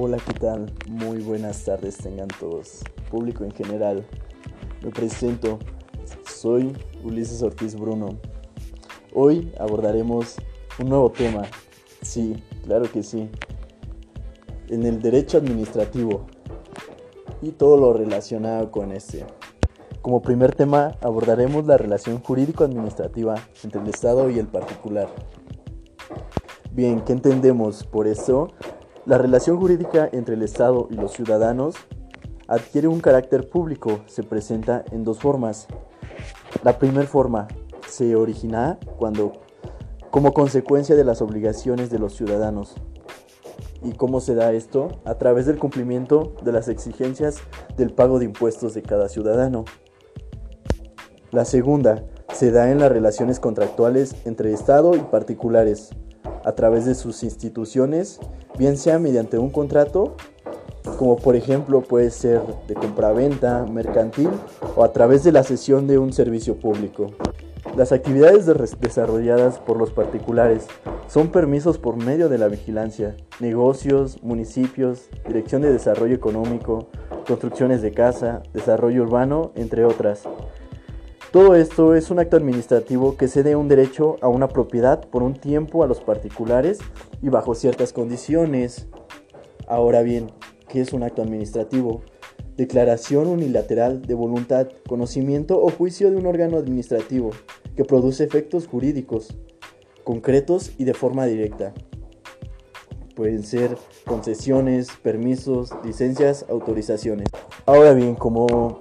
Hola, ¿qué tal? Muy buenas tardes tengan todos. Público en general, me presento. Soy Ulises Ortiz Bruno. Hoy abordaremos un nuevo tema. Sí, claro que sí. En el derecho administrativo y todo lo relacionado con este. Como primer tema abordaremos la relación jurídico-administrativa entre el Estado y el particular. Bien, ¿qué entendemos por eso? La relación jurídica entre el Estado y los ciudadanos adquiere un carácter público. Se presenta en dos formas. La primera forma se origina cuando como consecuencia de las obligaciones de los ciudadanos. ¿Y cómo se da esto? A través del cumplimiento de las exigencias del pago de impuestos de cada ciudadano. La segunda se da en las relaciones contractuales entre Estado y particulares, a través de sus instituciones bien sea mediante un contrato, como por ejemplo puede ser de compraventa, mercantil o a través de la cesión de un servicio público. Las actividades desarrolladas por los particulares son permisos por medio de la vigilancia, negocios, municipios, dirección de desarrollo económico, construcciones de casa, desarrollo urbano, entre otras. Todo esto es un acto administrativo que cede un derecho a una propiedad por un tiempo a los particulares y bajo ciertas condiciones. Ahora bien, ¿qué es un acto administrativo? Declaración unilateral de voluntad, conocimiento o juicio de un órgano administrativo que produce efectos jurídicos concretos y de forma directa. Pueden ser concesiones, permisos, licencias, autorizaciones. Ahora bien, como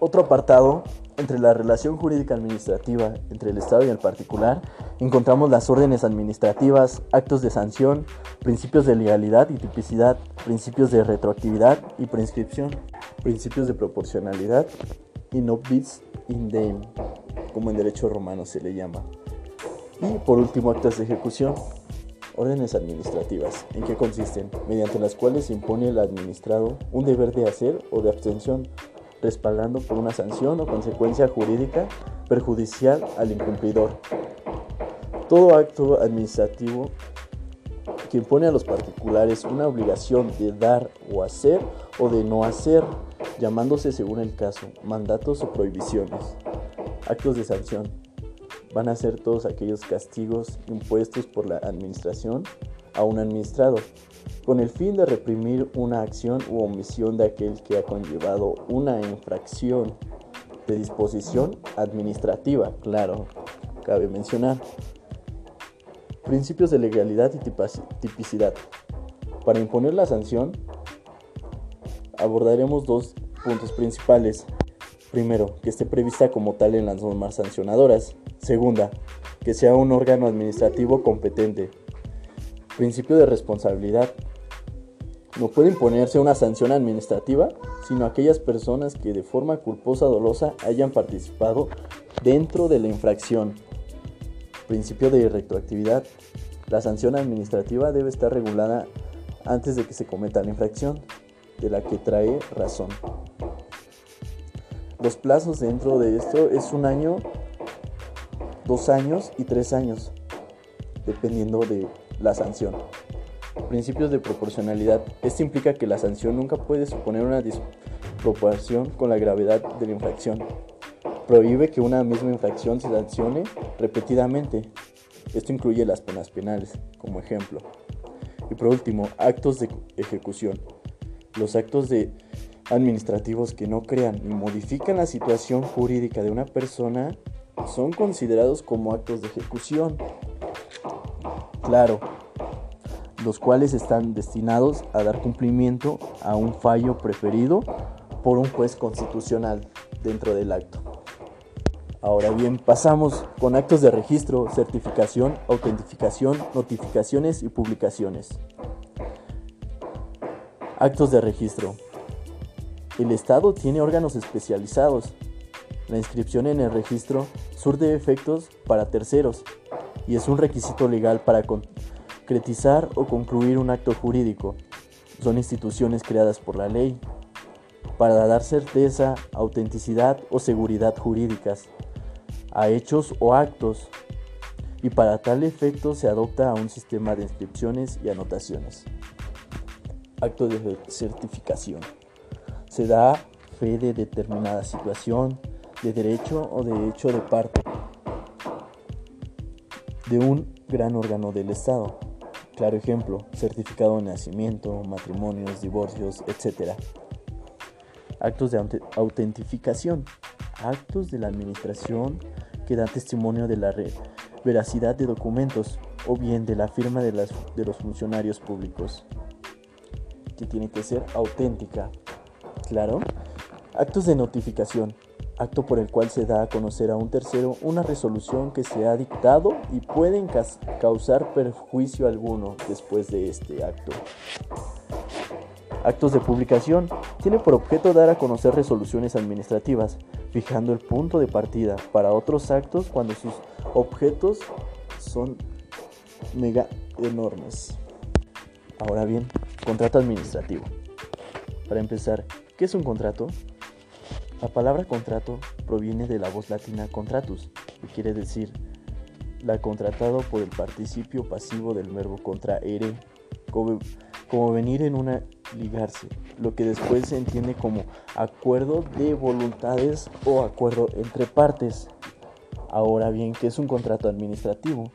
otro apartado, entre la relación jurídica administrativa entre el Estado y el particular, encontramos las órdenes administrativas, actos de sanción, principios de legalidad y tipicidad, principios de retroactividad y prescripción, principios de proporcionalidad y no bis in idem, como en derecho romano se le llama. Y por último, actos de ejecución. Órdenes administrativas, ¿en qué consisten? Mediante las cuales se impone al administrado un deber de hacer o de abstención respaldando por una sanción o consecuencia jurídica perjudicial al incumplidor. Todo acto administrativo que impone a los particulares una obligación de dar o hacer o de no hacer, llamándose según el caso mandatos o prohibiciones. Actos de sanción. Van a ser todos aquellos castigos impuestos por la administración a un administrado, con el fin de reprimir una acción u omisión de aquel que ha conllevado una infracción de disposición administrativa, claro, cabe mencionar. Principios de legalidad y tipicidad. Para imponer la sanción, abordaremos dos puntos principales. Primero, que esté prevista como tal en las normas sancionadoras. Segunda, que sea un órgano administrativo competente. Principio de responsabilidad. No puede imponerse una sanción administrativa sino aquellas personas que de forma culposa o dolosa hayan participado dentro de la infracción. Principio de retroactividad. La sanción administrativa debe estar regulada antes de que se cometa la infracción, de la que trae razón. Los plazos dentro de esto es un año, dos años y tres años, dependiendo de la sanción. Principios de proporcionalidad. Esto implica que la sanción nunca puede suponer una disproporción con la gravedad de la infracción. Prohíbe que una misma infracción se sancione repetidamente. Esto incluye las penas penales, como ejemplo. Y por último, actos de ejecución. Los actos administrativos que no crean ni modifican la situación jurídica de una persona son considerados como actos de ejecución. Claro, los cuales están destinados a dar cumplimiento a un fallo preferido por un juez constitucional dentro del acto. Ahora bien, pasamos con actos de registro, certificación, autentificación, notificaciones y publicaciones. Actos de registro. El Estado tiene órganos especializados. La inscripción en el registro surte efectos para terceros y es un requisito legal para concretizar o concluir un acto jurídico. Son instituciones creadas por la ley para dar certeza, autenticidad o seguridad jurídicas a hechos o actos y para tal efecto se adopta a un sistema de inscripciones y anotaciones. acto de certificación. Se da fe de determinada situación, de derecho o de hecho de parte de un gran órgano del Estado. Claro ejemplo, certificado de nacimiento, matrimonios, divorcios, etc. Actos de autentificación. Actos de la administración que dan testimonio de la veracidad de documentos o bien de la firma de, de los funcionarios públicos, que tiene que ser auténtica. Claro. Actos de notificación acto por el cual se da a conocer a un tercero una resolución que se ha dictado y pueden causar perjuicio alguno después de este acto. Actos de publicación. Tiene por objeto dar a conocer resoluciones administrativas, fijando el punto de partida para otros actos cuando sus objetos son mega enormes. Ahora bien, contrato administrativo. Para empezar, ¿qué es un contrato? La palabra contrato proviene de la voz latina contratus, que quiere decir la contratado por el participio pasivo del verbo contraere, como, venir en una ligarse, lo que después se entiende como acuerdo de voluntades o acuerdo entre partes. Ahora bien, ¿qué es un contrato administrativo?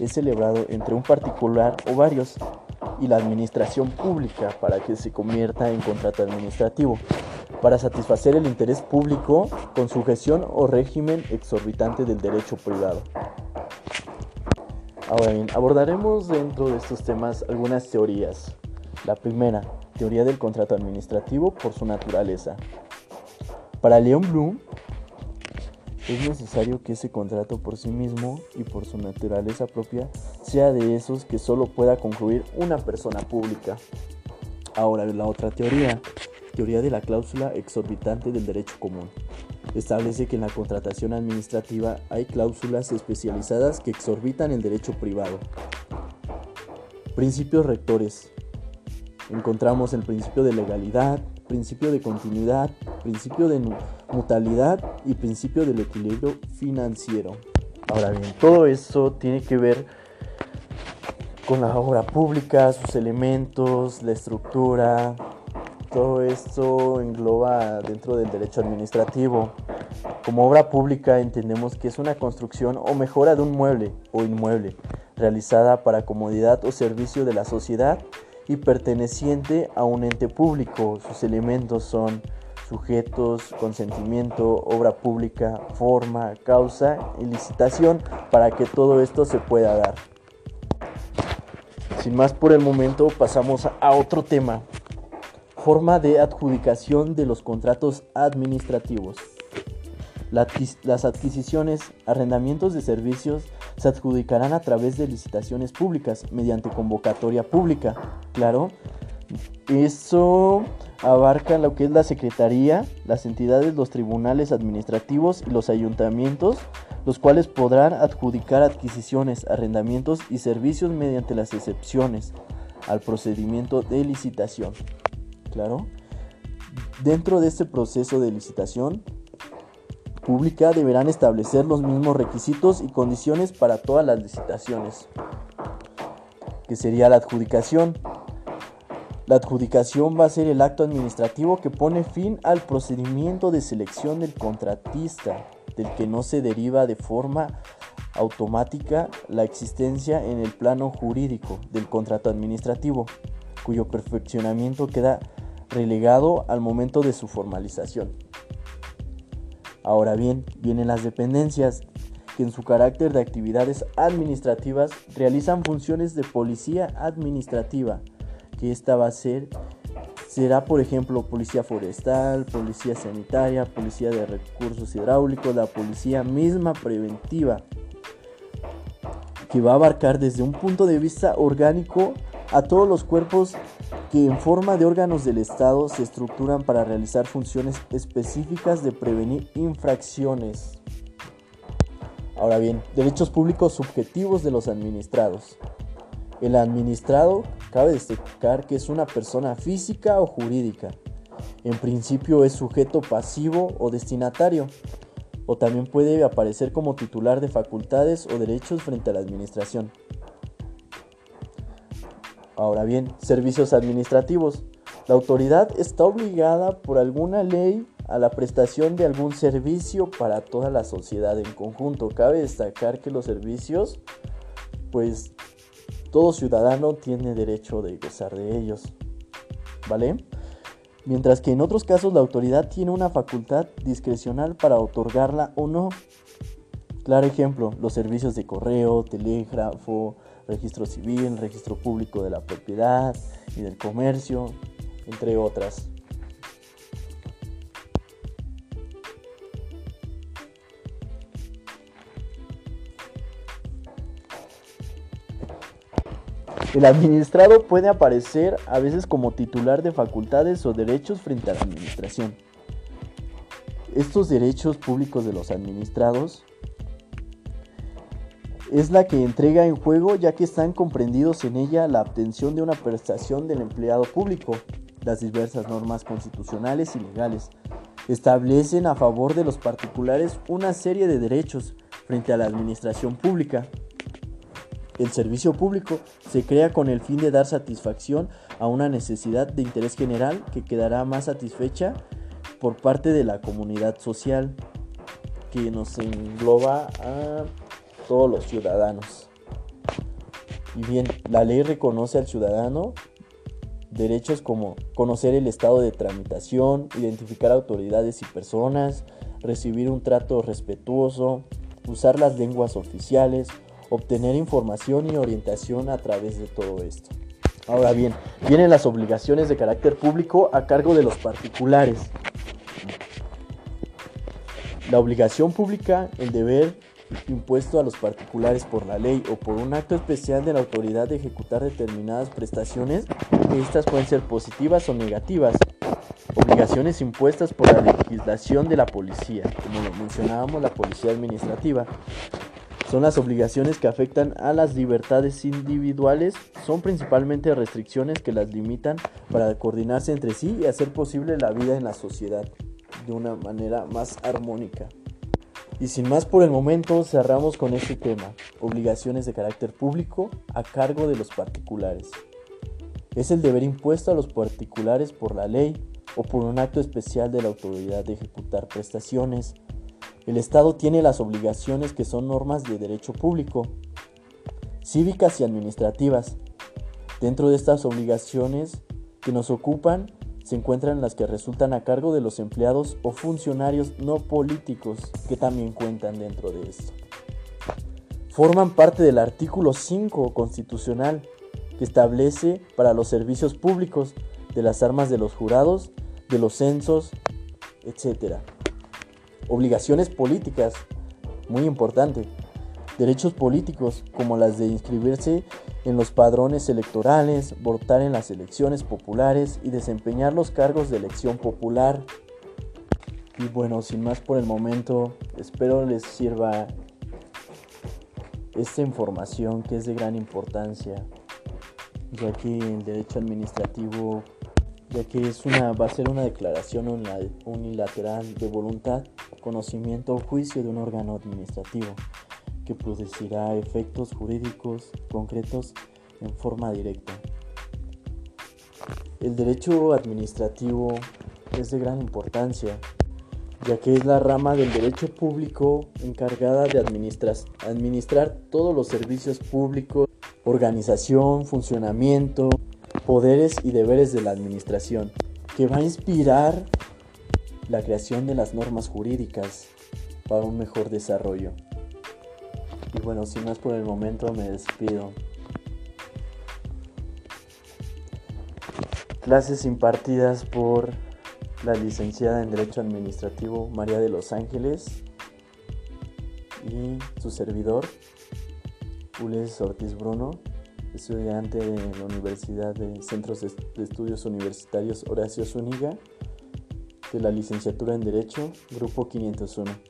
Es celebrado entre un particular o varios y la administración pública para que se convierta en contrato administrativo para satisfacer el interés público con sujeción o régimen exorbitante del derecho privado. Ahora bien, abordaremos dentro de estos temas algunas teorías. La primera, teoría del contrato administrativo por su naturaleza. Para Leon Bloom, es necesario que ese contrato por sí mismo y por su naturaleza propia sea de esos que solo pueda concluir una persona pública. Ahora la otra teoría, teoría de la cláusula exorbitante del derecho común. Establece que en la contratación administrativa hay cláusulas especializadas que exorbitan el derecho privado. Principios rectores. Encontramos el principio de legalidad, principio de continuidad, principio de mutualidad y principio del equilibrio financiero. Ahora bien, todo eso tiene que ver con la obra pública, sus elementos, la estructura, todo esto engloba dentro del derecho administrativo. Como obra pública entendemos que es una construcción o mejora de un mueble o inmueble realizada para comodidad o servicio de la sociedad y perteneciente a un ente público. Sus elementos son sujetos, consentimiento, obra pública, forma, causa y licitación para que todo esto se pueda dar. Sin más por el momento pasamos a otro tema, Forma de adjudicación de los contratos administrativos. Las adquisiciones, arrendamientos de servicios se adjudicarán a través de licitaciones públicas mediante convocatoria pública. Claro, eso abarca lo que es la Secretaría, las entidades, los tribunales administrativos y los ayuntamientos, los cuales podrán adjudicar adquisiciones, arrendamientos y servicios mediante las excepciones al procedimiento de licitación. Claro. Dentro de este proceso de licitación pública deberán establecer los mismos requisitos y condiciones para todas las licitaciones, que sería la adjudicación. La adjudicación va a ser el acto administrativo que pone fin al procedimiento de selección del contratista, del que no se deriva de forma automática la existencia en el plano jurídico del contrato administrativo, cuyo perfeccionamiento queda relegado al momento de su formalización. Ahora bien, vienen las dependencias, que en su carácter de actividades administrativas realizan funciones de policía administrativa, que esta va a ser será por ejemplo policía forestal, policía sanitaria, policía de recursos hidráulicos, la policía misma preventiva, que va a abarcar desde un punto de vista orgánico a todos los cuerpos que en forma de órganos del Estado se estructuran para realizar funciones específicas de prevenir infracciones. Ahora bien, derechos públicos subjetivos de los administrados. El administrado cabe destacar que es una persona física o jurídica. En principio es sujeto pasivo o destinatario, o también puede aparecer como titular de facultades o derechos frente a la administración. Ahora bien, servicios administrativos. La autoridad está obligada por alguna ley a la prestación de algún servicio para toda la sociedad en conjunto. Cabe destacar que los servicios, pues todo ciudadano tiene derecho de gozar de ellos. ¿Vale? Mientras que en otros casos la autoridad tiene una facultad discrecional para otorgarla o no. Claro ejemplo, los servicios de correo, telégrafo, registro civil, registro público de la propiedad y del comercio, entre otras. El administrado puede aparecer a veces como titular de facultades o derechos frente a la administración. Estos derechos públicos de los administrados es la que entrega en juego ya que están comprendidos en ella la obtención de una prestación del empleado público. Las diversas normas constitucionales y legales establecen a favor de los particulares una serie de derechos frente a la administración pública. El servicio público se crea con el fin de dar satisfacción a una necesidad de interés general que quedará más satisfecha por parte de la comunidad social que nos engloba a todos los ciudadanos. Y bien, la ley reconoce al ciudadano derechos como conocer el estado de tramitación, identificar autoridades y personas, recibir un trato respetuoso, usar las lenguas oficiales, obtener información y orientación a través de todo esto. Ahora bien, vienen las obligaciones de carácter público a cargo de los particulares. La obligación pública, el deber impuesto a los particulares por la ley o por un acto especial de la autoridad de ejecutar determinadas prestaciones, estas pueden ser positivas o negativas. Obligaciones impuestas por la legislación de la policía, como lo mencionábamos, la policía administrativa. Son las obligaciones que afectan a las libertades individuales, son principalmente restricciones que las limitan para coordinarse entre sí y hacer posible la vida en la sociedad de una manera más armónica. Y sin más por el momento, cerramos con este tema, obligaciones de carácter público a cargo de los particulares. Es el deber impuesto a los particulares por la ley o por un acto especial de la autoridad de ejecutar prestaciones. El Estado tiene las obligaciones que son normas de derecho público, cívicas y administrativas. Dentro de estas obligaciones que nos ocupan se encuentran las que resultan a cargo de los empleados o funcionarios no políticos que también cuentan dentro de esto. Forman parte del artículo 5 constitucional que establece para los servicios públicos de las armas de los jurados, de los censos, etc. Obligaciones políticas, muy importante. Derechos políticos como las de inscribirse en los padrones electorales, votar en las elecciones populares y desempeñar los cargos de elección popular. Y bueno, sin más por el momento, espero les sirva esta información que es de gran importancia, ya que el derecho administrativo, ya que es una, va a ser una declaración unilateral de voluntad, conocimiento o juicio de un órgano administrativo que producirá efectos jurídicos concretos en forma directa. El derecho administrativo es de gran importancia, ya que es la rama del derecho público encargada de administrar todos los servicios públicos, organización, funcionamiento, poderes y deberes de la administración, que va a inspirar la creación de las normas jurídicas para un mejor desarrollo. Y bueno, sin más por el momento me despido. Clases impartidas por la licenciada en Derecho Administrativo María de los Ángeles y su servidor, Ulises Ortiz Bruno, estudiante de la Universidad de Centros de Estudios Universitarios Horacio Zúñiga, de la licenciatura en Derecho, Grupo 501.